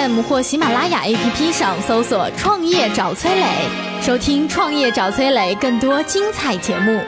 FM 或喜马拉雅 APP 上搜索“创业找崔磊”，收听“创业找崔磊”更多精彩节目。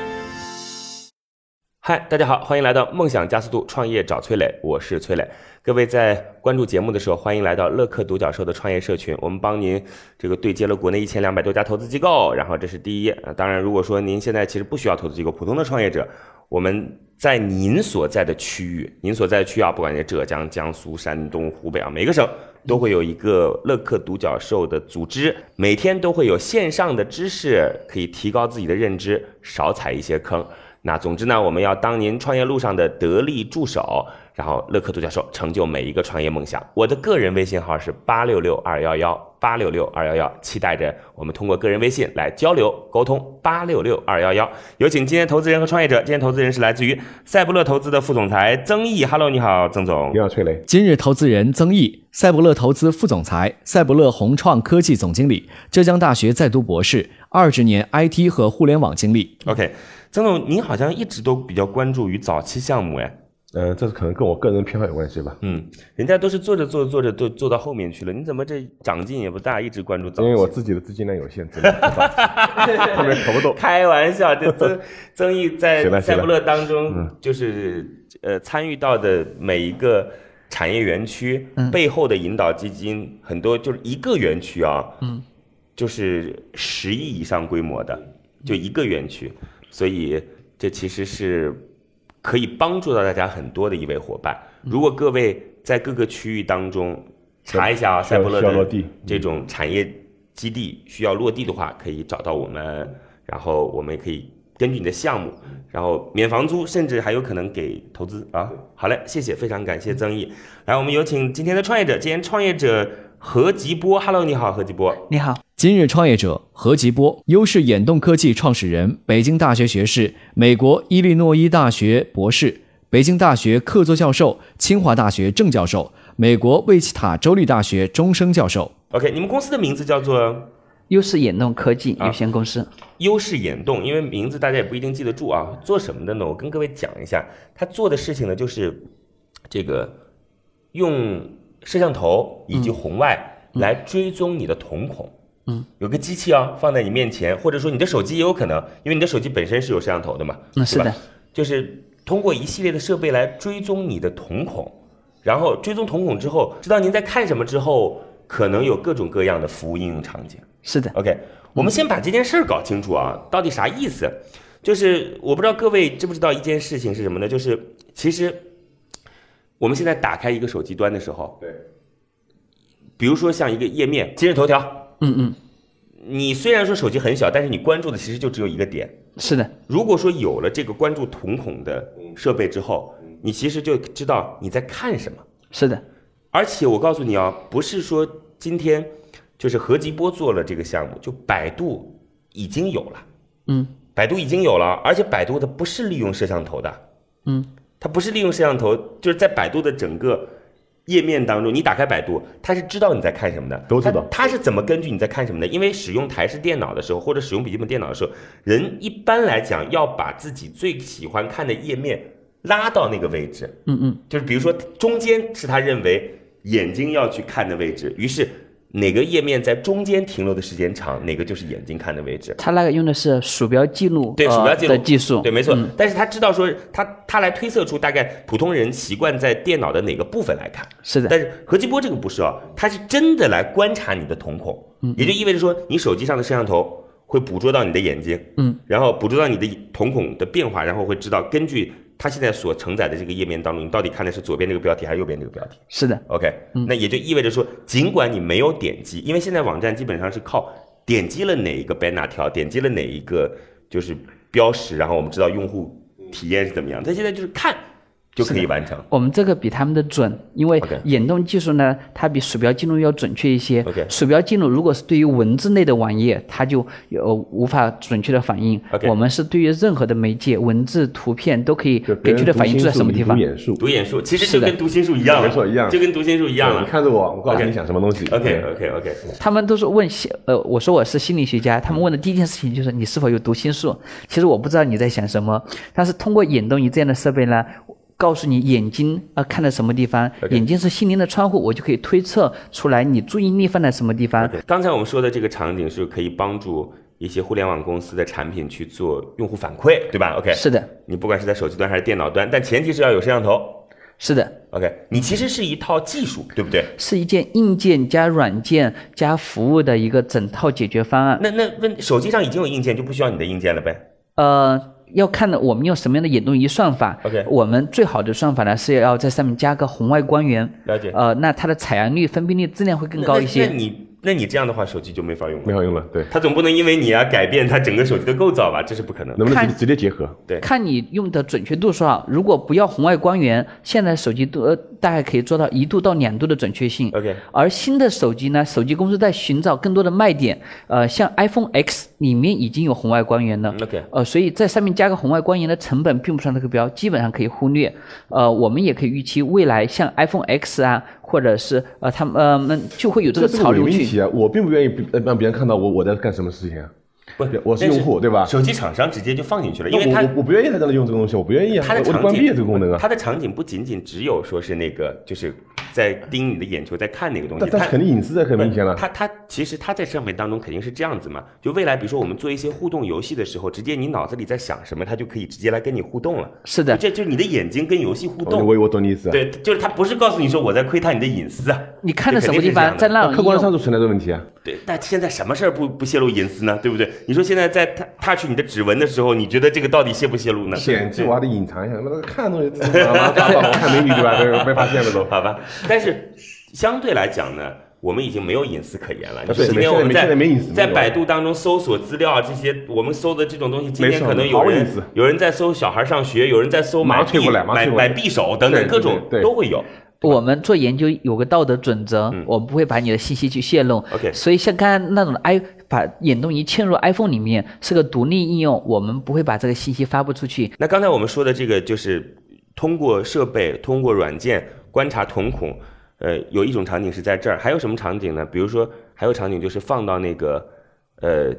嗨，大家好，欢迎来到梦想加速度创业找崔磊，我是崔磊。各位在关注节目的时候，欢迎来到乐客独角兽的创业社群，我们帮您这个对接了国内一千两百多家投资机构，然后这是第一页。当然，如果说您现在其实不需要投资机构，普通的创业者，我们在您所在的区域，您所在的区啊，不管是浙江、江苏、山东、湖北啊，每个省都会有一个乐客独角兽的组织，每天都会有线上的知识可以提高自己的认知，少踩一些坑。那总之呢，我们要当您创业路上的得力助手，然后乐克独角兽成就每一个创业梦想。我的个人微信号是八六六二幺幺八六六二幺幺，期待着我们通过个人微信来交流沟通。八六六二幺幺，有请今天投资人和创业者。今天投资人是来自于赛博乐投资的副总裁曾毅。Hello，你好，曾总。你好，崔雷。今日投资人曾毅，赛博乐投资副总裁，赛博乐宏创科技总经理，浙江大学在读博士，二十年 IT 和互联网经历。OK，曾总，您好像一直都比较关注于早期项目，哎，呃，这是可能跟我个人偏好有关系吧，嗯，人家都是做着做着做着都做到后面去了，你怎么这长进也不大，一直关注早期？因为我自己的资金量有限，真的 后面投不动。开玩笑，这曾 曾毅在赛博乐当中嗯，就是呃参与到的每一个产业园区嗯。背后的引导基金，很多就是一个园区啊，嗯，就是十亿以上规模的，就一个园区，所以这其实是可以帮助到大家很多的一位伙伴。如果各位在各个区域当中查一下啊，赛博乐的落地这种产业基地需要落地的话，可以找到我们，然后我们也可以根据你的项目，然后免房租，甚至还有可能给投资啊。好嘞，谢谢，非常感谢曾毅。来，我们有请今天的创业者，今天创业者何吉波，Hello，你好，何吉波。你好，今日创业者何吉波，优势眼动科技创始人，北京大学学士，美国伊利诺伊大学博士，北京大学客座教授，清华大学正教授，美国魏奇塔州立大学终生教授。OK，你们公司的名字叫做优势眼动科技啊有限公司。优势眼动，因为名字大家也不一定记得住啊。做什么的呢？我跟各位讲一下，他做的事情呢，就是这个用摄像头以及红外来追踪你的瞳孔。嗯，有个机器啊，放在你面前，或者说你的手机也有可能，因为你的手机本身是有摄像头的嘛。嗯，是的，就是通过一系列的设备来追踪你的瞳孔，然后追踪瞳孔之后，知道您在看什么之后，可能有各种各样的服务应用场景。是的，OK，我们先把这件事儿搞清楚啊，到底啥意思？就是我不知道各位知不知道一件事情是什么呢？就是其实我们现在打开一个手机端的时候，对，比如说像一个页面，今日头条，嗯嗯，你虽然说手机很小，但是你关注的其实就只有一个点。是的，如果说有了这个关注瞳孔的设备之后，你其实就知道你在看什么。是的，而且我告诉你啊，不是说今天就是何吉波做了这个项目，就百度已经有了。嗯百度已经有了，而且百度它不是利用摄像头的，嗯，它不是利用摄像头，就是在百度的整个页面当中，你打开百度，它是知道你在看什么的，都知道它。是怎么根据你在看什么的？因为使用台式电脑的时候，或者使用笔记本电脑的时候，人一般来讲要把自己最喜欢看的页面拉到那个位置，嗯嗯，就是比如说中间是他认为眼睛要去看的位置，于是哪个页面在中间停留的时间长，哪个就是眼睛看的位置。它那个用的是鼠标记录对，呃鼠标记录的技术，对，没错。嗯但是他知道说他他来推测出大概普通人习惯在电脑的哪个部分来看。是的，但是何继波这个不是哦，他是真的来观察你的瞳孔，嗯也就意味着说你手机上的摄像头会捕捉到你的眼睛，嗯，然后捕捉到你的瞳孔的变化，然后会知道根据它现在所承载的这个页面当中，你到底看的是左边这个标题还是右边这个标题。是的，OK，那也就意味着说，尽管你没有点击，因为现在网站基本上是靠点击了哪一个 banner 条，点击了哪一个就是标识，然后我们知道用户体验是怎么样。但现在就是看，就可以完成。我们这个比他们的准，因为眼动技术呢，它比鼠标记录要准确一些。鼠标记录如果是对于文字类的网页，它就有无法准确的反应。我们是对于任何的媒介，文字、图片都可以准确的反映出在什么地方读。眼术，读眼术其实就跟读心术一样了，没错一样就跟读心术一样了你了。看着我，我告诉你想什么东西。OK OK OK，他们都是问心，呃，我说我是心理学家，他们问的第一件事情就是你是否有读心术。其实我不知道你在想什么，但是通过眼动仪这样的设备呢，告诉你眼睛啊看在什么地方眼睛是心灵的窗户，我就可以推测出来你注意力放在什么地方。对，刚才我们说的这个场景是可以帮助一些互联网公司的产品去做用户反馈，对吧？OK，是的，你不管是在手机端还是电脑端，但前提是要有摄像头。是的。OK，你其实是一套技术，对不对？是一件硬件加软件加服务的一个整套解决方案。那那问手机上已经有硬件，就不需要你的硬件了呗？呃，要看的我们用什么样的眼动仪算法。OK 我们最好的算法呢是要在上面加个红外光源。了解呃，那它的采样率、分辨率、质量会更高一那些。那你那你这样的话，手机就没法用了。没法用了，对，它总不能因为你啊改变它整个手机的构造吧？这是不可能的。能不能直直接结合？对看你用的准确度多少。如果不要红外光源，现在手机都呃大概可以做到一度到两度的准确性。OK 而新的手机呢，手机公司在寻找更多的卖点。呃，像 iPhone X 里面已经有红外光源了。OK 呃，所以在上面加个红外光源的成本并不算特别高，基本上可以忽略。呃，我们也可以预期未来像 iPhone X 啊，或者是呃他们呃们就会有这个潮流去。问题啊！我并不愿意呃让别人看到我我在干什么事情啊。不我是用户对吧手机厂商直接就放进去了，因为他我我我不愿意他在那用这个东西，我不愿意啊，它的场景我我关闭这个功能啊。它的场景不仅仅只有说是那个，就是在盯你的眼球，在看那个东西。但但它肯定隐私在很明显了。他他其实他在上面当中肯定是这样子嘛，就未来比如说我们做一些互动游戏的时候，直接你脑子里在想什么，他就可以直接来跟你互动了。是的，这就是你的眼睛跟游戏互动。我我懂你意思啊。对，就是他不是告诉你说我在窥探你的隐私啊。你看的这什么地方，在那客观上就存在这个问题啊。对，但现在什么事儿不不泄露隐私呢？对不对？你说现在在 touch 你的指纹的时候，你觉得这个到底泄不泄露呢？显这我还得隐藏一下，那看东西，我 看美女对吧？这个被发现了都。好吧，但是相对来讲呢，我们已经没有隐私可言了。你对说今天现在没我们在现在没隐私在百度当中搜索资料这些，我们搜的这种东西，今天可能有有人在搜小孩上学，有人在搜马买买匕首等等各种都会有。我们做研究有个道德准则，我们不会把你的信息去泄露。OK 所以像刚刚那种 i 把眼动仪嵌入 iPhone 里面是个独立应用，我们不会把这个信息发布出去。那刚才我们说的这个就是通过设备、通过软件观察瞳孔，呃，有一种场景是在这儿，还有什么场景呢？比如说，还有场景就是放到那个呃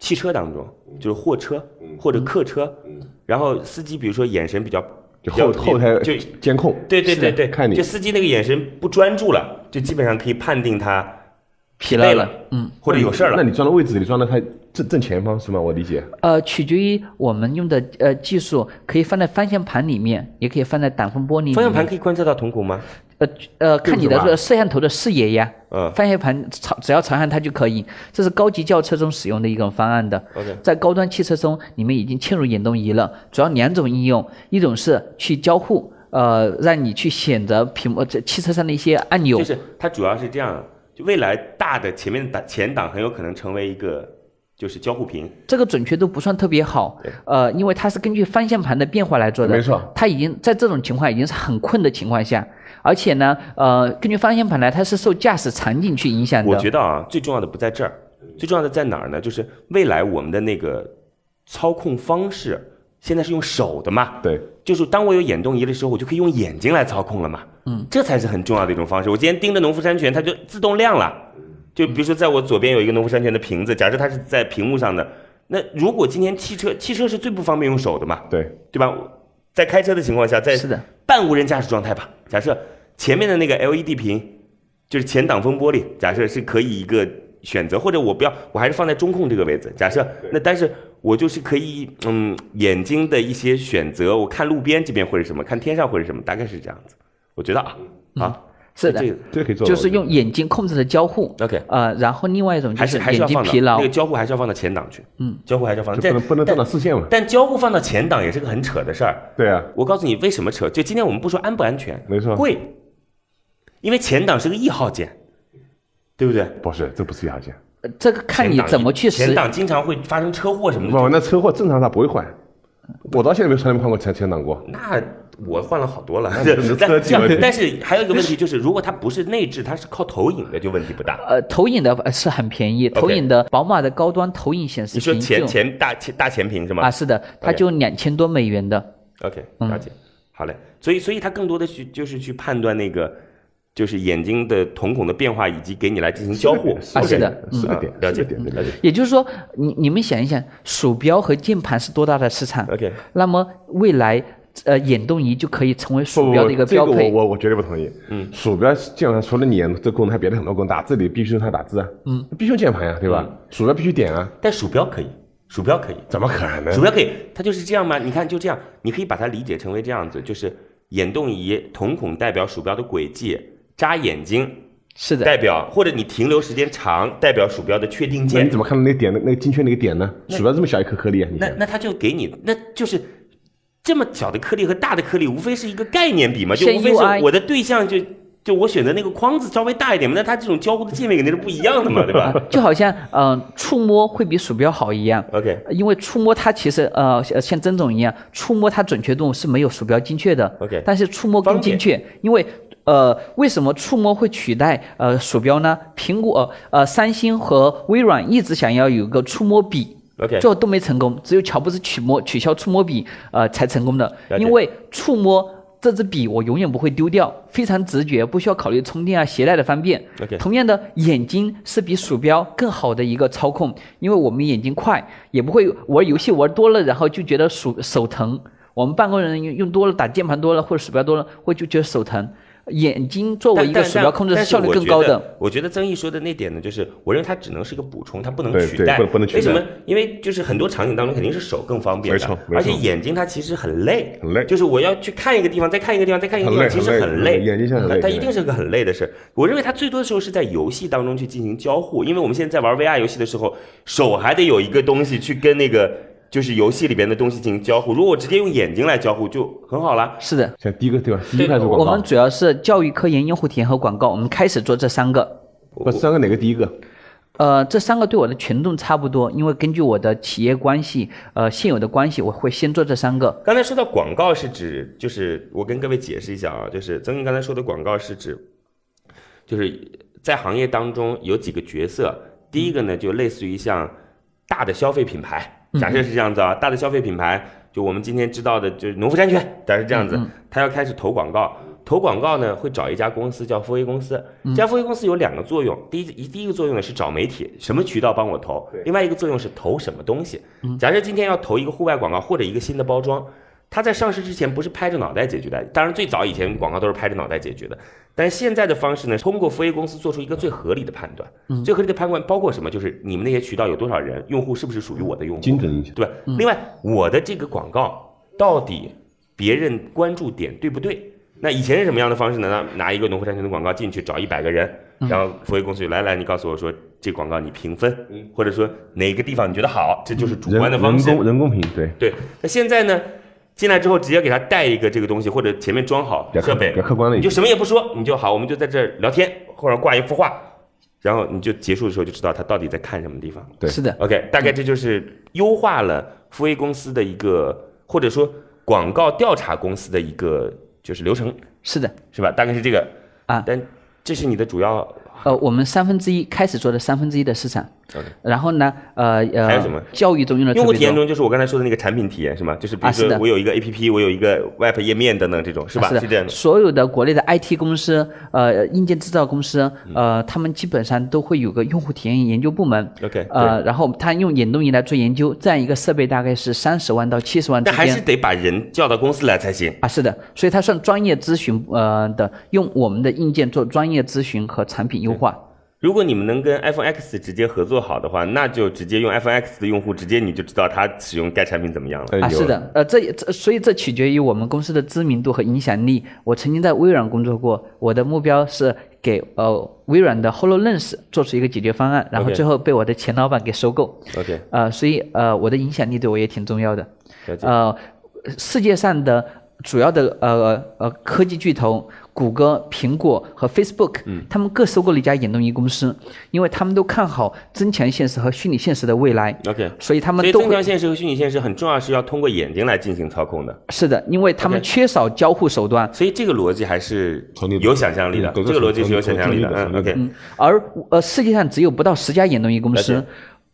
汽车当中，就是货车或者客车，然后司机比如说眼神比较就后后台就监控，对对对对，看你就司机那个眼神不专注了，就基本上可以判定他疲劳了累了，嗯，或者有事儿了。那你装的位置你装的它正正前方是吗？我理解。呃，取决于我们用的呃技术，可以放在方向盘里面，也可以放在挡风玻璃里面。方向盘可以观测到瞳孔吗？呃呃，看你的这个摄像头的视野呀。嗯方向盘朝只要朝向它就可以，这是高级轿车中使用的一种方案的。OK 在高端汽车中，你们已经嵌入眼动仪了，主要两种应用，一种是去交互，呃，让你去选择屏幕这汽车上的一些按钮。就是它主要是这样，就未来大的前面的档前挡很有可能成为一个就是交互屏。这个准确度不算特别好对，呃，因为它是根据方向盘的变化来做的。没错它已经在这种情况已经是很困的情况下，而且呢，呃，根据方向盘呢，它是受驾驶场景去影响的。我觉得啊，最重要的不在这儿，最重要的在哪儿呢？就是未来我们的那个操控方式，现在是用手的嘛？对，就是当我有眼动仪的时候，我就可以用眼睛来操控了嘛。嗯，这才是很重要的一种方式。我今天盯着农夫山泉，它就自动亮了。就比如说，在我左边有一个农夫山泉的瓶子，假设它是在屏幕上的，那如果今天汽车，汽车是最不方便用手的嘛，对，对吧？在开车的情况下，在是的半无人驾驶状态吧，假设前面的那个 LED 屏就是前挡风玻璃，假设是可以一个选择，或者我不要，我还是放在中控这个位置。假设那但是我就是可以，嗯，眼睛的一些选择，我看路边这边或者什么，看天上或者什么，大概是这样子。我觉得啊，啊，是的这个这个可以做。就是用眼睛控制的交互。OK 呃，然后另外一种就还是还是眼要放到睛疲劳那个。交互还是要放到前档去，嗯，交互还是要放到，不能不能放到视线嘛？但交互放到前档也是个很扯的事儿。对啊，我告诉你为什么扯，就今天我们不说安不安全，没错贵，因为前档是个一号键，对不对？不是，这不是压线。呃这个看你怎么去使。前档经常会发生车祸什么的，不，那车祸正常它不会换。我到现在没从来没换过前前挡过。那我换了好多了，但但是还有一个问题就是，如果它不是内置，它是靠投影的，就问题不大。呃，投影的呃是很便宜，投影的宝马的高端投影显示你说屏前前大前大前屏是吗？啊，是的，它就两千多美元的。OK，嗯了解。好嘞，所以所以它更多的去就是去判断那个就是眼睛的瞳孔的变化，以及给你来进行交互。啊是的嗯是个点啊，了解点了解。也就是说，你你们想一想，鼠标和键盘是多大的市场？OK，那么未来呃眼动仪就可以成为鼠标的一个标配。这个我我我绝对不同意。嗯，鼠标基本上除了你眼这功能，还别的很多功能，打字里必须用它打字啊。嗯，必须用键盘呀，对吧？鼠标必须点啊，但鼠标可以，鼠标可以，怎么可能？鼠标可以，它就是这样吗？你看就这样，你可以把它理解成为这样子，就是眼动仪瞳孔代表鼠标的轨迹，眨眼睛是的，代表，或者你停留时间长代表鼠标的确定那键你。怎么看到那个点的那个精确那个点呢？鼠标这么小一颗颗粒啊，你那那它就给你，那就是这么小的颗粒和大的颗粒，无非是一个概念比嘛，就无非是我的对象就就我选择那个框子稍微大一点嘛，那它这种交互的界面肯定是不一样的嘛，对吧 就好像嗯、呃触摸会比鼠标好一样。？OK 因为触摸它其实呃像像曾总一样，触摸它准确度是没有鼠标精确的。OK 但是触摸更精确，因为呃为什么触摸会取代呃鼠标呢？苹果呃三星和微软一直想要有个触摸笔。最后都没成功，只有乔布斯取摸取消触摸笔，呃，才成功的。因为触摸这支笔，我永远不会丢掉，非常直觉，不需要考虑充电啊、携带的方便。同样的，眼睛是比鼠标更好的一个操控，因为我们眼睛快，也不会玩游戏玩多了，然后就觉得手手疼。我们办公人用用多了，打键盘多了或者鼠标多了，会就觉得手疼。眼睛作为一个鼠标控制是但效率我觉得更高的。我觉得曾毅说的那点呢，就是我认为它只能是一个补充，它不能取代。不能取代为什么？因为就是很多场景当中肯定是手更方便的没错，没错而且眼睛它其实很累，很累就是我要去看一个地方，再看一个地方，再看一个地方，其实很累。眼睛很累它一定是个很累的事。我认为它最多的时候是在游戏当中去进行交互，因为我们现在在玩 VR 游戏的时候，手还得有一个东西去跟那个就是游戏里边的东西进行交互。如果我直接用眼睛来交互，就很好了。是的，像第一个对吧？第一个开始广告我们，主要是教育、科研、用户体验和广告，我们开始做这三个。我三个哪个第一个？呃，这三个对我的权重差不多，因为根据我的企业关系，呃，现有的关系，我会先做这三个。刚才说到广告是指，就是我跟各位解释一下啊，就是曾毅刚才说的广告是指，就是在行业当中有几个角色，第一个呢就类似于像大的消费品牌，假设是这样子啊，大的消费品牌，就我们今天知道的就是农夫山泉，假设是这样子，他要开始投广告。投广告呢，会找一家公司叫富威公司。这家富威公司有两个作用，第一一第一个作用呢是找媒体，什么渠道帮我投；另外一个作用是投什么东西。假设今天要投一个户外广告或者一个新的包装，它在上市之前不是拍着脑袋解决的，当然最早以前广告都是拍着脑袋解决的，但现在的方式呢，通过富 A 公司做出一个最合理的判断。最合理的判断包括什么？就是你们那些渠道有多少人，用户是不是属于我的用户，精准营销。对吧？另外，我的这个广告到底别人关注点对不对？那以前是什么样的方式呢？拿拿一个农夫山泉的广告进去找一百个人，然后富 A 公司就来来，你告诉我说这广告你评分，或者说哪个地方你觉得好，这就是主观的方式。人工人工评对，对，那现在呢，进来之后直接给他带一个这个东西，或者前面装好设备比较，客观了一点。你就什么也不说，你就好，我们就在这儿聊天，或者挂一幅画，然后你就结束的时候就知道他到底在看什么地方。对是的，OK，大概这就是优化了富 A 公司的一个，或者说广告调查公司的一个就是流程，是的。是吧？大概是这个啊但这是你的主要呃，我们三分之一开始做的三分之一的市场然后呢，呃呃，还有什么教育中用的用户。体验中就是我刚才说的那个产品体验是吗？就是比如说我有一个 APP，我有一个 Web 页面等等这种是吧？啊是这样的。所有的国内的 IT 公司、呃硬件制造公司，嗯呃，他们基本上都会有个用户体验研究部门。OK，呃，然后他用眼动仪来做研究，这样一个设备大概是三十万到七十万之间但还是。得把人叫到公司来才行。啊，是的，所以它算专业咨询，呃的，用我们的硬件做专业咨询和产品优化。如果你们能跟 iPhone X 直接合作好的话，那就直接用 iPhone X 的用户，直接你就知道他使用该产品怎么样了。啊，是的，呃，这也这所以这取决于我们公司的知名度和影响力。我曾经在微软工作过，我的目标是给呃微软的 HoloLens 做出一个解决方案，然后最后被我的前老板给收购。OK，呃，所以呃我的影响力对我也挺重要的。了解。呃，世界上的主要的呃呃科技巨头，谷歌、苹果和 Facebook，他们各收购了一家眼动仪公司，因为他们都看好增强现实和虚拟现实的未来。OK，所以他们都会增强现实和虚拟现实很重要，是要通过眼睛来进行操控的。是的，因为他们缺少交互手段。所以这个逻辑还是有想象力的，嗯这个逻辑是有想象力的，OK，而呃世界上只有不到十家眼动仪公司，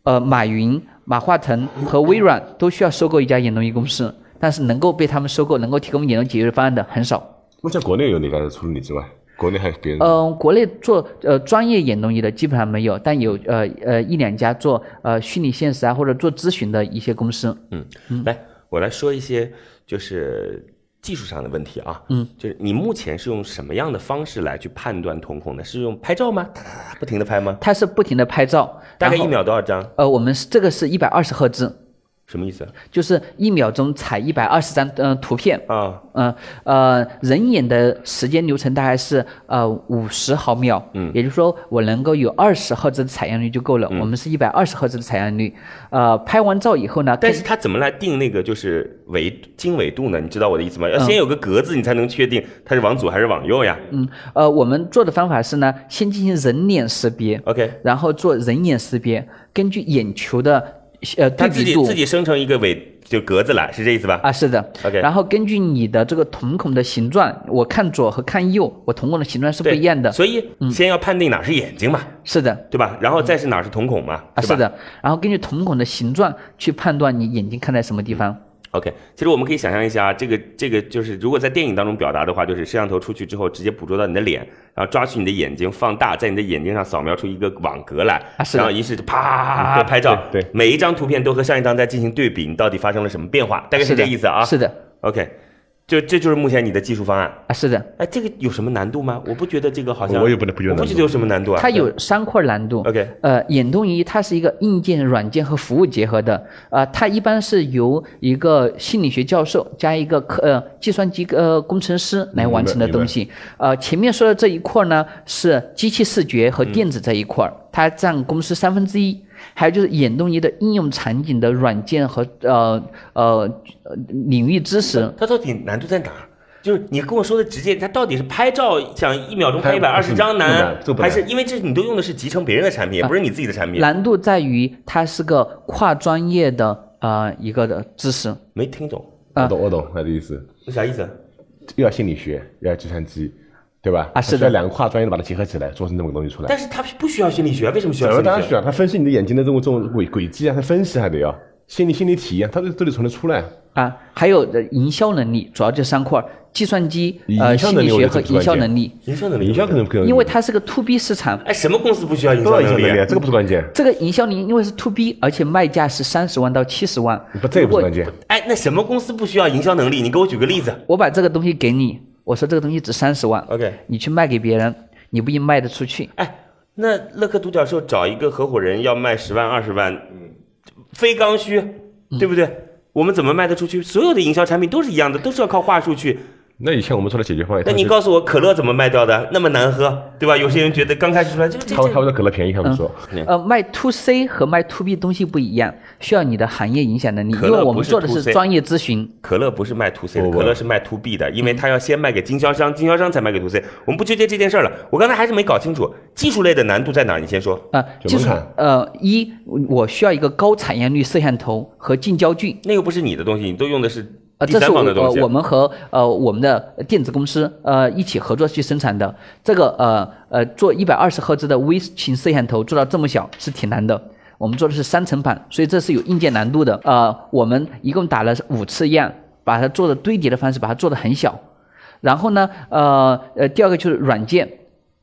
呃，马云、马化腾和微软都需要收购一家眼动仪公司，但是能够被他们收购、能够提供眼动解决方案的很少。目前国内有哪家除了你之外，国内还有别人？嗯、国内做呃专业眼动仪的基本上没有，但有呃呃一两家做呃虚拟现实啊或者做咨询的一些公司。嗯来，我来说一些就是技术上的问题啊。嗯，就是你目前是用什么样的方式来去判断瞳孔的？是用拍照吗？不停的拍吗？它是不停的拍照，大概一。秒多少张？呃，我们是这个是一百二十赫兹，什么意思就是一秒钟采一百二十张呃图片。啊？呃呃，人眼的时间流程大概是呃五十毫秒，嗯，也就是说我能够有二十赫兹的采样率就够了。我们是一百二十赫兹的采样率，呃，拍完照以后呢，但是它怎么来定那个就是纬经纬度呢？你知道我的意思吗？要先有个格子，你才能确定它是往左还是往右呀嗯呃，我们做的方法是呢，先进行人脸识别，？OK，然后做人眼识别，根据眼球的呃它自己自己生成一个尾就格子来，是这意思吧？啊，是的 OK 然后根据你的这个瞳孔的形状，我看左和看右，我瞳孔的形状是不一样的。所以先要判定哪是眼睛嘛，是的，对吧？然后再是哪是瞳孔嘛，啊，是的。然后根据瞳孔的形状去判断你眼睛看在什么地方。OK，其实我们可以想象一下，这个这个就是如果在电影当中表达的话，就是摄像头出去之后，直接捕捉到你的脸，然后抓取你的眼睛，放大，在你的眼睛上扫描出一一个网格来，啊是然后于是就啪拍照，对对。每一张图片都和上一张在进行对比，你到底发生了什么变化，大概是这意思啊。是的，OK，就这就是目前你的技术方案。啊，是的，哎，这个有什么难度吗？我不觉得这个好像，我也不能不觉得不觉得有什么难度啊。它有三块难度。OK 呃，眼动仪它是一个硬件、软件和服务结合的。呃，它一般是由一个心理学教授加一个科呃计算机呃工程师来完成的东西。呃，前面说的这一块呢是机器视觉和电子这一块儿，它占公司三分之一。还有就是眼动仪的应用场景的软件和呃呃呃领域知识。它到底难度在哪儿？就是你跟我说的直接，它到底是拍照想一秒钟拍一百二十张不难还是因为这你都用的是集成别人的产品，也不是你自己的产品？难度在于它是个跨专业的呃一个的知识。没听懂，啊我懂我懂他的意思，那啥意思？又要心理学，又要计算机，对吧？啊是的两个跨专业的把它结合起来，做成这么个东西出来。但是它不需要心理学，为什么需要心理学？当然需要，他分析你的眼睛的这种这种轨轨迹啊，它分析还得要心理心理体验，它都都得从那出来。啊，还有的营销能力，主要这三块儿：计算机、呃心理学和营销能力。营销能力，营销可能因为它是个 to B 市场，哎，什么公司不需要营销能力啊要营销能力啊，？这个不是关键，这个营销能力因为是 to B，而且卖价是三十万到七十万。不这个不是关键。哎，那什么公司不需要营销能力？你给我举个例子。我把这个东西给你，我说这个东西值三十万 OK 你去卖给别人，你不一定卖得出去。哎，那乐客独角兽找一个合伙人要卖十万二十万，非刚需，对不对？我们怎么卖得出去？所有的营销产品都是一样的，都是要靠话术去。那以前我们说的解决方案，那你告诉我可乐怎么卖掉的？那么难喝，对吧？有些人觉得刚开始出来这个这这他他们的可乐便宜，他们说，呃，卖 to C 和卖 to B 东西不一样，需要你的行业影响能力，可乐因为我们做的是专业咨询。可乐不是卖 to C 的，不不可乐是卖 to B 的，因为他要先卖给经销商，经销商才卖给 to C。我们不纠结这件事儿了。我刚才还是没搞清楚技术类的难度在哪儿，你先说。啊，就是就门槛呃，一我需要一个高采样率摄像头和近焦距，那又不是你的东西，你都用的是呃，这是我呃。我们和呃我们的电子公司呃一起合作去生产的。这个呃呃做一百二十赫兹的微型摄像头做到这么小是挺难的。我们做的是三层板，所以这是有硬件难度的。呃，我们一共打了五次样，把它做的堆叠的方式把它做的很小。然后呢，呃呃，第二个就是软件。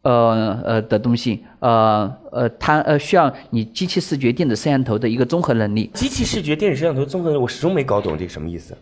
呃呃的东西，呃呃，它呃需要你机器视觉电子摄像头的一个综合能力，机器视觉电子摄像头综合，我始终没搞懂这个什么意思。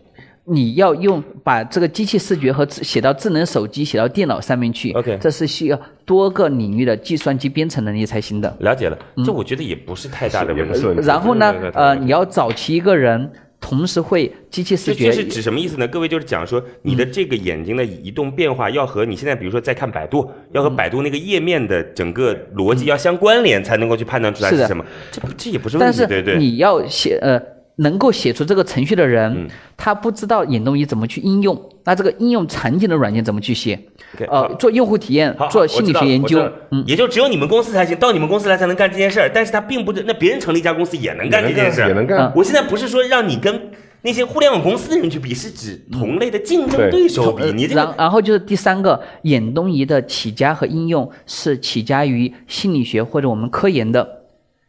你要用把这个机器视觉和写到智能手机、写到电脑上面去。OK 这是需要多个领域的计算机编程能力才行的。了解了，这我觉得也不是太大的问题。然后呢呃，你要找齐一个人，同时会机器视觉这这是指什么意思呢？各位就是讲说，你的这个眼睛的移动变化要和你现在比如说在看百度，要和百度那个页面的整个逻辑要相关联，才能够去判断出来是什么。这这也不是问题，但是对对。你要写呃能够写出这个程序的人，嗯。他不知道眼动仪怎么去应用，那这个应用场景的软件怎么去写？呃，做用户体验，，做心理学研究，嗯，也就只有你们公司才行，到你们公司来才能干这件事儿。但是他并不是，那别人成立一家公司也能干这件事儿，也能干。嗯。我现在不是说让你跟那些互联网公司的人去比，是指同类的竞争对。手比。你这然后就是第三个，眼动仪的起家和应用是起家于心理学或者我们科研的。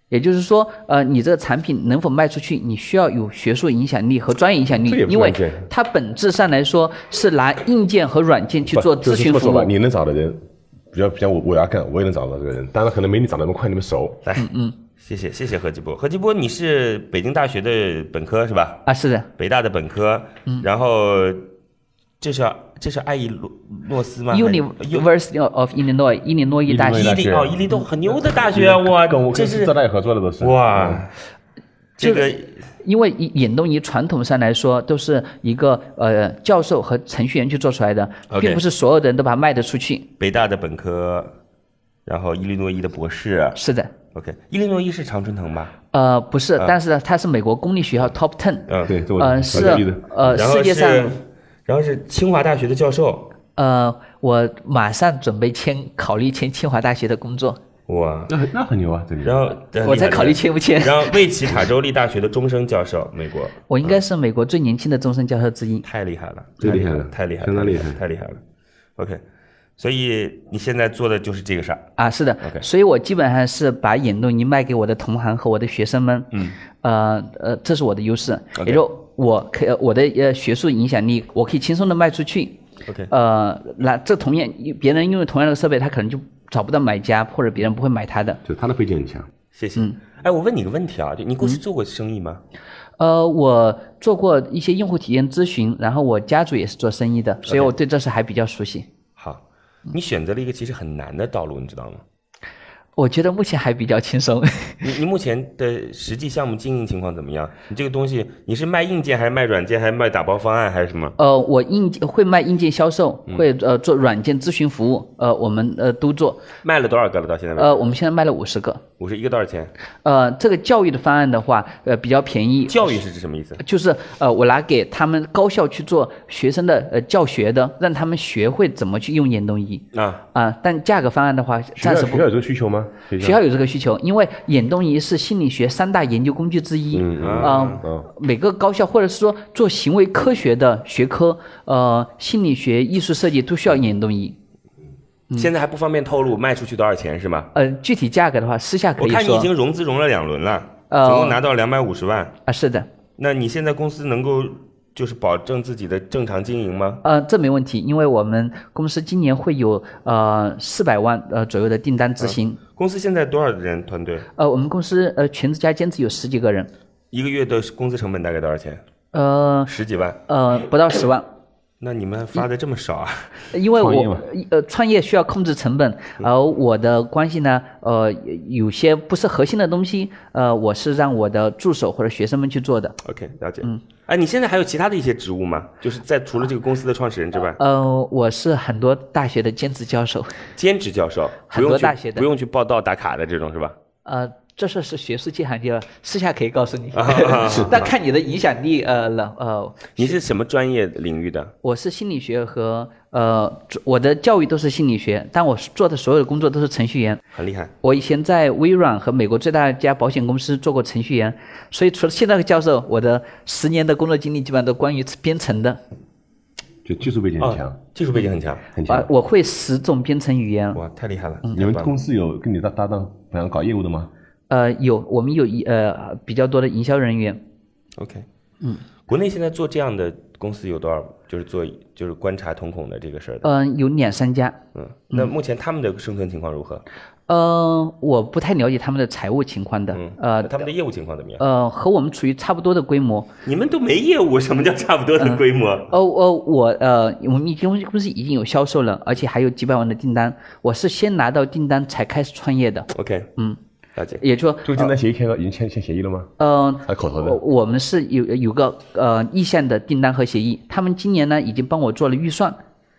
也就是说，呃，你这个产品能否卖出去，你需要有学术影响力和专业影响力因为它本质上来说是拿硬件和软件去做咨询服务。你能找的人，比较比较我我要干，我也能找到这个人，当然可能没你找的那么快那么熟。来，嗯，谢谢谢谢何吉波，何吉波你是北京大学的本科是吧？啊，是的，北大的本科，嗯然后这是这是爱伊诺诺斯吗？University of Illinois，伊利诺伊大学。伊利诺伊大。学。伊利哦，伊利都很牛的大学啊，哇，跟我这是浙大也合作的都是。哇，这个因为眼动仪传统上来说都是一个呃教授和程序员去做出来的并不是所有的人都把它卖得出去。北大的本科，然后伊利诺伊的博士。是的，，OK，伊利诺伊是常春藤吧？呃，不是，但是它是美国公立学校 Top Ten，嗯，对，这我呃，是的。呃世界上是，然后是清华大学的教授，呃，我马上准备签考虑签清华大学的工作，哇，那很那很牛啊，这个。然后我在考虑签不签。然后魏奇塔州立大学的终身教授，美国，我应该是美国最年轻的终身教授之一。太厉害了，最厉害了太厉害了，相当厉害。太厉害了。OK，所以你现在做的就是这个事儿。啊，是的。OK 所以我基本上是把眼动仪卖给我的同行和我的学生们，嗯，呃呃，这是我的优势。OK 也就我可我的呃学术影响力，我可以轻松的卖出去，OK，呃，那这同样别人拥有同样的设备，他可能就找不到买家，或者别人不会买他的。就他的背景很强。谢谢。嗯哎，我问你个问题啊，就你过去做过生意吗？呃，我做过一些用户体验咨询，然后我家族也是做生意的，所以我对这事还比较熟悉。好，你选择了一个其实很难的道路，你知道吗？我觉得目前还比较轻松。你你目前的实际项目经营情况怎么样？你这个东西你是卖硬件还是卖软件，还是卖打包方案还是什么？呃，我硬件会卖硬件销售，嗯会呃做软件咨询服务，呃，我们呃都做。卖了多少个了？到现在？呃，我们现在卖了五十个。五十一个多少钱？呃，这个教育的方案的话，呃，比较便宜。教育是指什么意思？就是呃，我拿给他们高校去做学生的呃教学的，让他们学会怎么去用眼动仪啊，啊、但价格方案的话，学暂时不校学校有这个需求吗？学校有这个需求，因为眼动仪是心理学三大研究工具之一。嗯嗯呃嗯每个高校或者是说做行为科学的学科，呃，心理学、艺术设计都需要眼动仪。现在还不方便透露卖出去多少钱是吗？呃，具体价格的话，私下可以说。我看你已经融资融了两轮了，呃总共拿到两百五十万。啊，是的，那你现在公司能够就是保证自己的正常经营吗？呃，这没问题，因为我们公司今年会有呃四百万呃左右的订单执行。公司现在多少人团队？呃，我们公司呃全职加兼职有十几个人，一个月的工资成本大概多少钱？呃十几万。呃不到十万。那你们发的这么少啊？因为我呃创业需要控制成本，而我的关系呢，呃有些不是核心的东西，呃我是让我的助手或者学生们去做的。OK，了解。嗯，哎，你现在还有其他的一些职务吗？就是在除了这个公司的创始人之外，呃，我是很多大学的兼职教授，兼职教授，不很多大学的不用去报道打卡的这种是吧？呃，这事是学术界行界，私下可以告诉你啊，但看你的影响力，呃了呃，你是什么专业领域的？我是心理学和呃，我的教育都是心理学，但我做的所有的工作都是程序员。很厉害。我以前在微软和美国最大一家保险公司做过程序员，所以除了现在的教授，我的十年的工作经历基本上都关于编程的。就技术背景很哦强，，技术背景很强，很强啊，。我会十种编程语言。哇，太厉害了！你们公司有跟你搭搭档，比方搞业务的吗？呃，有我们有一呃比较多的营销人员。OK，嗯，国内现在做这样的公司有多少？就是做就是观察瞳孔的这个事儿的。嗯、有两三家。嗯，那目前他们的生存情况如何？呃，我不太了解他们的财务情况的。嗯，呃他们的业务情况怎么样？呃，和我们处于差不多的规模。你们都没业务，什么叫差不多的规模？哦哦，我呃，我们已经公司已经有销售了，而且还有几百万的订单。我是先拿到订单才开始创业的，OK，嗯，了解。也就说，这个订单协议签了，已经签签协议了吗？嗯，还口头的？我我们是有有个呃意向的订单和协议，他们今年呢已经帮我做了预算，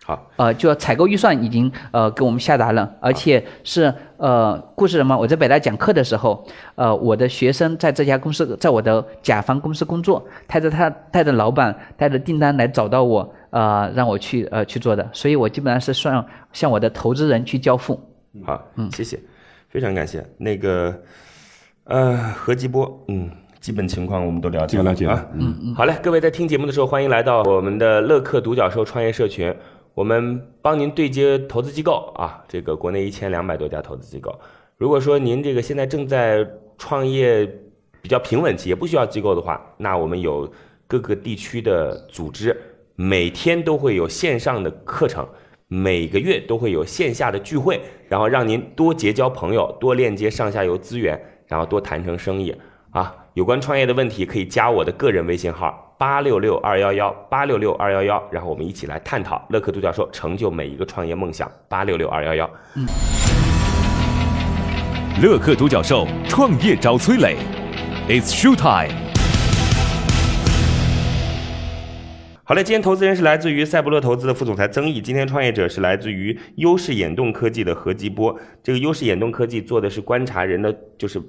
好，呃，就采购预算已经呃给我们下达了，而且是呃故事什么，我在北大讲课的时候，呃，我的学生在这家公司，在我的甲方公司工作，带着他带着老板带着订单来找到我，呃，让我去呃去做的，所以我基本上是算向我的投资人去交付。好，嗯，谢谢，非常感谢。那个，呃，何吉波，嗯，基本情况我们都了解了了解了啊，嗯嗯。好嘞，各位在听节目的时候，欢迎来到我们的乐客独角兽创业社群，我们帮您对接投资机构啊，这个国内一千两百多家投资机构。如果说您这个现在正在创业比较平稳期，也不需要机构的话，那我们有各个地区的组织，每天都会有线上的课程。每个月都会有线下的聚会，然后让您多结交朋友，多链接上下游资源，然后多谈成生意啊！有关创业的问题可以加我的个人微信号八六六二幺幺八六六二幺幺，然后我们一起来探讨乐客独角兽成就每一个创业梦想八六六二幺幺。乐客独角兽创业找崔磊，It's show time。好嘞，今天投资人是来自于赛博乐投资的副总裁曾毅，今天创业者是来自于优视眼动科技的何吉波。这个优视眼动科技做的是观察人的，就是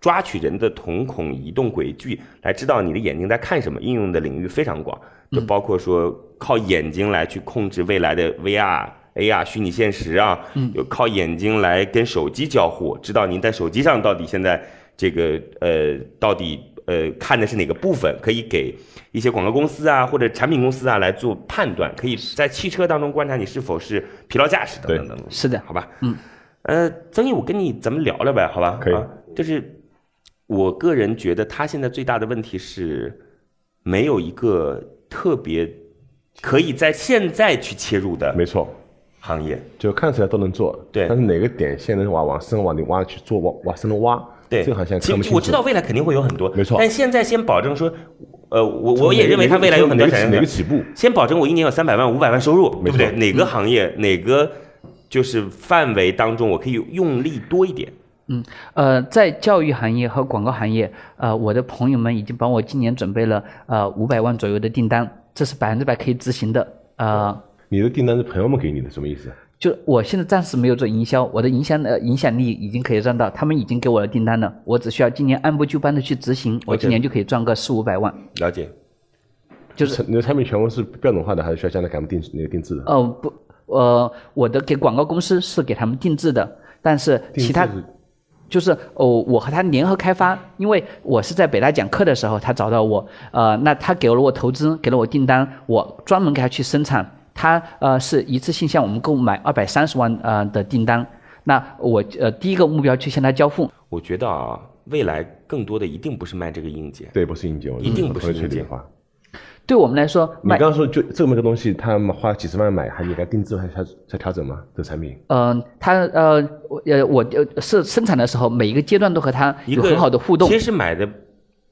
抓取人的瞳孔移动轨迹，来知道你的眼睛在看什么。应用的领域非常广，就包括说靠眼睛来去控制未来的 VR、AR 虚拟现实啊，有靠眼睛来跟手机交互，知道您在手机上到底现在这个呃到底。呃，看的是哪个部分，可以给一些广告公司啊或者产品公司啊来做判断，可以在汽车当中观察你是否是疲劳驾驶等等等等。是的，好吧，嗯，呃，曾毅，我跟你咱们聊聊呗，好吧？可以。啊就是我个人觉得他现在最大的问题是，没有一个特别可以在现在去切入的没错，行业。就看起来都能做，对。但是哪个点现在往往深往里挖去做，往往深的挖，对，这个好像其看不清楚。实我知道未来肯定会有很多，没错但现在先保证说，呃，我我也认为它未来有很多哪个产业哪个起步，先保证我一年有三百万、五百万收入，对没错不对？哪个行业、哪个就是范围当中，我可以用力多一点。嗯呃，在教育行业和广告行业，呃，我的朋友们已经帮我今年准备了呃五百万左右的订单，这是百分之百可以执行的。呃，你的订单是朋友们给你的，什么意思？就我现在暂时没有做营销，我的影响呃影响力已经可以赚到，他们已经给我了订单了，我只需要今年按部就班的去执行，我今年就可以赚个四五百万。了解，就是你的产品全部是标准化的，还是需要将来给他们定那个定制的？哦不呃，我的给广告公司是给他们定制的，但是其他是就是哦，我和他联合开发，因为我是在北大讲课的时候，他找到我，呃，那他给了我投资，给了我订单，我专门给他去生产，他呃是一次性向我们购买二百三十万呃的订单，那我呃第一个目标去向他交付，我觉得啊，未来更多的一定不是卖这个硬件，对，不是硬件，我一定不是硬件。对我们来说你刚刚说就这么个东西，他们花几十万买，还你该定制还还再调整吗？这个产品？呃，他呃，我呃，我呃是生产的时候，每一个阶段都和他一个有很好的互动其。实买的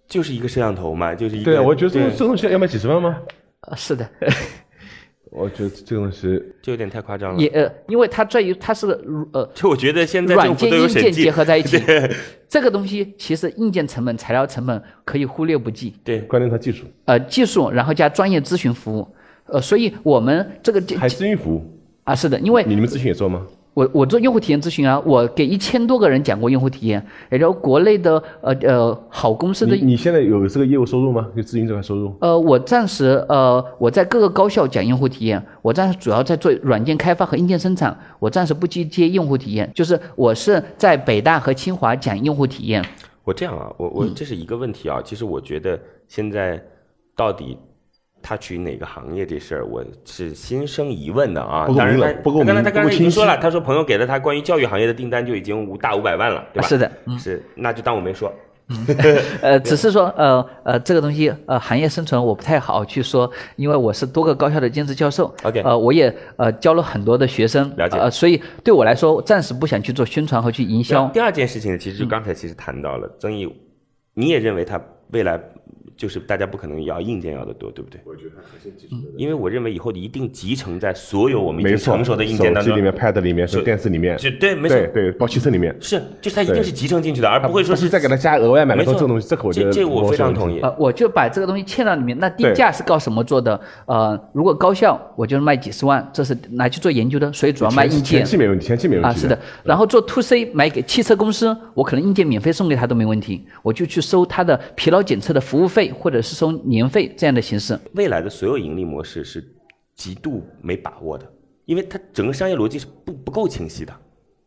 就是一个摄像头嘛，就是一个。对啊，我觉得这对这东西要卖几十万吗？呃是的，我觉得这个东西就有点太夸张了。也呃，因为它在于它是呃 就我觉得现在政府软件硬件结合在一起，这个东西其实硬件成本、材料成本可以忽略不计。对，关键它技术，呃，技术，然后加专业咨询服务，呃，所以我们这个这还咨询服务，啊是的，因为你你们咨询也做吗？我我做用户体验咨询啊，我给一千多个人讲过用户体验，也就国内的呃呃好公司的你你现在有这个业务收入吗？就咨询这块收入？呃，我暂时呃，我在各个高校讲用户体验，我暂时主要在做软件开发和硬件生产，我暂时不去接用户体验，就是我是在北大和清华讲用户体验。我这样啊，我我嗯这是一个问题啊。其实我觉得现在到底他去哪个行业这事儿，我是心生疑问的啊。不够当然了不够刚才他刚才已经说了，他说朋友给了他关于教育行业的订单就已经五大五百万了，对吧？是的，嗯是，那就当我没说。呃，只是说呃呃这个东西呃行业生存我不太好去说，因为我是多个高校的兼职教授 OK 呃我也呃教了很多的学生，了解呃所以对我来说暂时不想去做宣传和去营销。第二件事情呢，其实就刚才其实谈到了，曾毅，你也认为他未来就是大家不可能要硬件要的多，对不对？我觉得它核心技术的因为我认为以后一定集成在所有我们已经没错，成熟的硬件当中手机里。面、Pad 里面、是电视里面，就对没错对对，包括汽车里面，是，就是它一定是集成进去的，而不会说是再给它加额外买没错个这个东西，这个我觉得这这我非常同意。呃，我就把这个东西嵌到里面。那定价是靠什么做的？呃，如果高效，我就是卖几十万，这是拿去做研究的，所以主要卖硬件前期没问题，前期没问题啊，是的。然后做 to C 买给汽车公司，我可能硬件免费送给他都没问题，我就去收他的疲劳检测的服务费，或者是收年费这样的形式。未来的所有盈利模式是极度没把握的，因为它整个商业逻辑是不不够清晰的。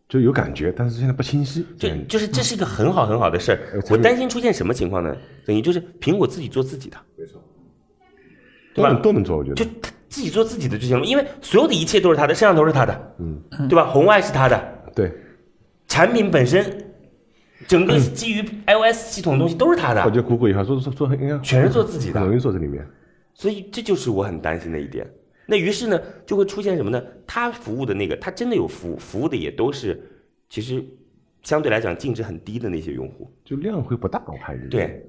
就有感觉，但是现在不清晰。就嗯就是这是一个很好很好的事儿。我担心出现什么情况呢？等于就是苹果自己做自己的，都能都能做，我觉得。就他自己做自己的就行了，因为所有的一切都是他的，摄像头是他的，嗯，对吧？红外是他的，对，产品本身整个基于 iOS 系统的东西都是他的，我觉得谷歌以后做做做应该全是做自己的很容易做这里面。所以这就是我很担心的一点。那于是呢，就会出现什么呢？他服务的那个，他真的有服务，服务的也都是其实相对来讲净值很低的那些用户。就量会不大，我看人家。对，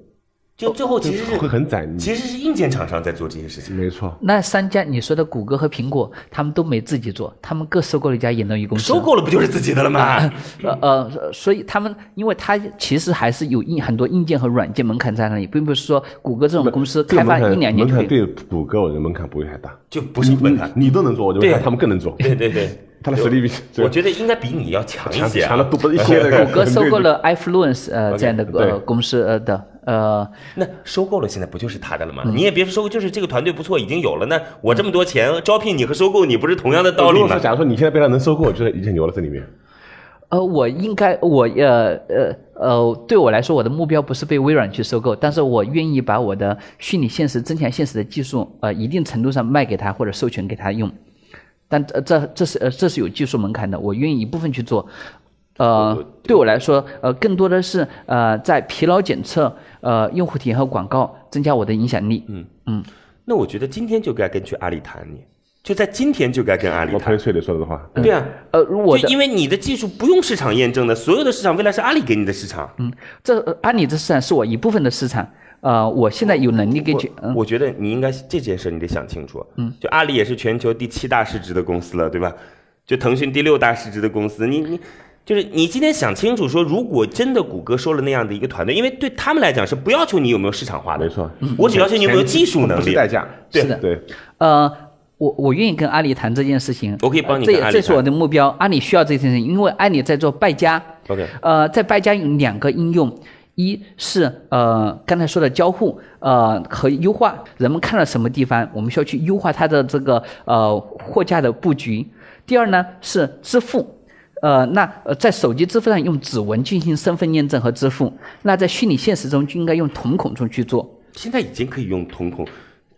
就最后其实是会很窄其实是硬件厂商在做这些事情。没错，那三家你说的谷歌和苹果，他们都没自己做，他们各收购了一家眼动仪公司。收购了不就是自己的了吗？呃呃，所以他们，因为它其实还是有硬很多硬件和软件门槛在那里，并不是说谷歌这种公司开发一两年就可以。门槛对谷歌我觉得门槛不会太大，就不是门槛。你你都能做，我觉对得他们更能做。对对对，他的实力比我觉得应该比你要强一强些啊。强的多一些。谷歌收购了 iFluence 呃这样的对呃公司呃的呃那收购了，现在不就是他的了吗？你也别说收购，就是这个团队不错，已经有了。那我这么多钱招聘你和收购你，不是同样的道理吗如果？假如说你现在被他能收购，我觉得已经牛了，这里面。呃，我应该我呃呃呃，对我来说，我的目标不是被微软去收购，但是我愿意把我的虚拟现实、增强现实的技术，呃，一定程度上卖给他或者授权给他用。但这这这是呃这是有技术门槛的，我愿意一部分去做。呃，对我来说，呃，更多的是呃在疲劳检测、呃用户体验和广告增加我的影响力。嗯嗯那我觉得今天就该跟去阿里谈你，就在今天就该跟阿里谈。我陪翠磊说的话，对啊，呃，如我的就因为你的技术不用市场验证的，所有的市场未来是阿里给你的市场。嗯，这呃阿里的市场是我一部分的市场，呃，我现在有能力给去，嗯，我觉得你应该这件事你得想清楚。嗯，就阿里也是全球第七大市值的公司了，对吧？就腾讯第六大市值的公司，你你就是你今天想清楚说，如果真的谷歌收了那样的一个团队，因为对他们来讲是不要求你有没有市场化的，没错，我只要求你有没有技术能力。不是代价。对是的对，呃，我我愿意跟阿里谈这件事情，我可以帮你这这是我的目标。阿里需要这件事情，因为阿里在做败家。OK 呃，在败家有两个应用，一是呃刚才说的交互，呃和优化，人们看到什么地方，我们需要去优化它的这个呃货架的布局。第二呢是支付。呃，那呃，在手机支付上用指纹进行身份验证和支付，那在虚拟现实中就应该用瞳孔中去做。现在已经可以用瞳孔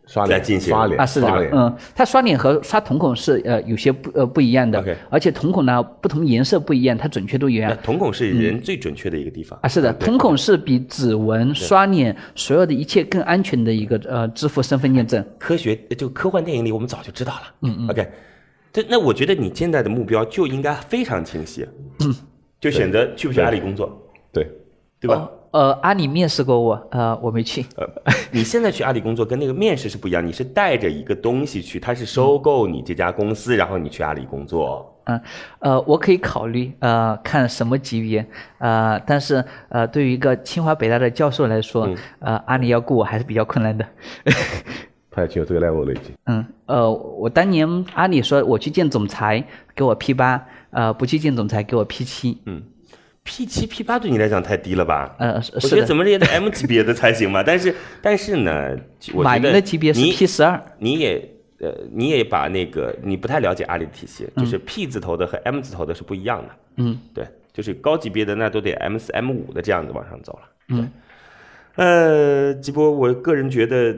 刷脸来进行。刷脸啊，是的，嗯，它刷脸和刷瞳孔是呃有些不呃不一样的 OK 而且瞳孔呢不同颜色不一样，它准确度一样瞳孔是人最准确的一个地方。啊，是的，瞳孔是比指纹、刷脸所有的一切更安全的一个呃支付身份验证。科学就科幻电影里我们早就知道了。嗯嗯。OK，这那我觉得你现在的目标就应该非常清晰，就选择去不去阿里工作，对，对吧？哦呃，阿里面试过我，呃，我没去。呃，你现在去阿里工作跟那个面试是不一样，你是带着一个东西去，他是收购你这家公司，然后你去阿里工作。嗯，呃，我可以考虑，呃，看什么级别，呃，但是，呃，对于一个清华北大的教授来说，呃，阿里要雇我还是比较困难的。他已经有这个 level 了已经。嗯，呃，我当年阿里说我去见总裁，给我 P 八，呃，不去见总裁给我 P 七，P 七 P 八对你来讲太低了吧？呃，是我觉得怎么着也得 M 级别的才行吧。但是但是呢，我马云觉得的级别是你 P 十二，你也呃，你也把那个你不太了解阿里的体系，就是 P 字头的和 M 字头的是不一样的。嗯，对，就是高级别的那都得 M 四、M 五的这样子往上走了。嗯，呃，吉波，我个人觉得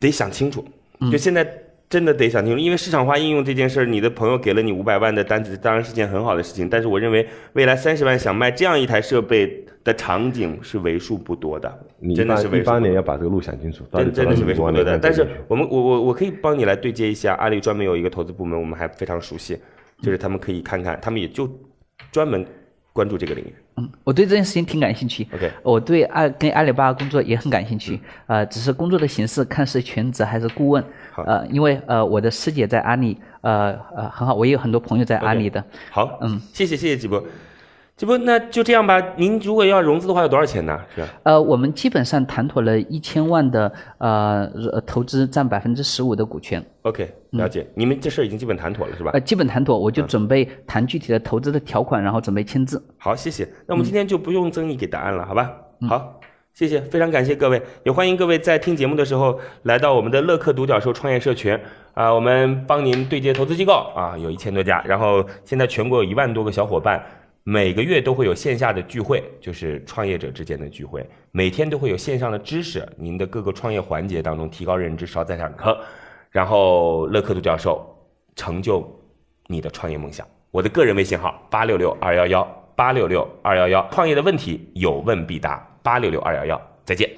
得想清楚，就现在。真的得想清楚，因为市场化应用这件事儿，你的朋友给了你五百万的单子，当然是件很好的事情。但是我认为，未来三十万想卖这样一台设备的场景是为数不多的，你一真的八一八是为数不多年要把这个路想清楚，真真的是为数不多的。但是我们我我我可以帮你来对接一下，阿里专门有一个投资部门，我们还非常熟悉，就是他们可以看看，他们也就专门关注这个领域。嗯，我对这件事情挺感兴趣。OK 我对阿跟阿里巴巴工作也很感兴趣。呃，只是工作的形式看是全职还是顾问。好呃，因为呃我的师姐在阿里，呃呃很好，我也有很多朋友在阿里的。好，嗯，谢谢谢谢吉波，吉波那就这样吧。您如果要融资的话，要多少钱呢？是吧？呃，我们基本上谈妥了一千万的呃呃投资占百分之十五的股权。OK，了解。你们这事儿已经基本谈妥了是吧？呃，基本谈妥，我嗯就准备谈具体的投资的条款，然后准备签字。好，谢谢。那我们今天就不用曾毅给答案了，好吧？好，谢谢，非常感谢各位，也欢迎各位在听节目的时候来到我们的乐客独角兽创业社群啊，我们帮您对接投资机构啊，有一千多家，然后现在全国有一万多个小伙伴。每个月都会有线下的聚会，就是创业者之间的聚会，每天都会有线上的知识，您的各个创业环节当中提高认知，少载两课。然后乐克独教授成就你的创业梦想。我的个人微信号八六六二幺幺八六六二幺幺，创业的问题有问必答八六六二幺幺，再见。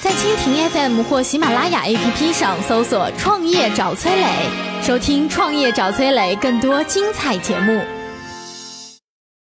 在蜻蜓 FM 或喜马拉雅 APP 上搜索“创业找崔磊”，收听“创业找崔磊”更多精彩节目。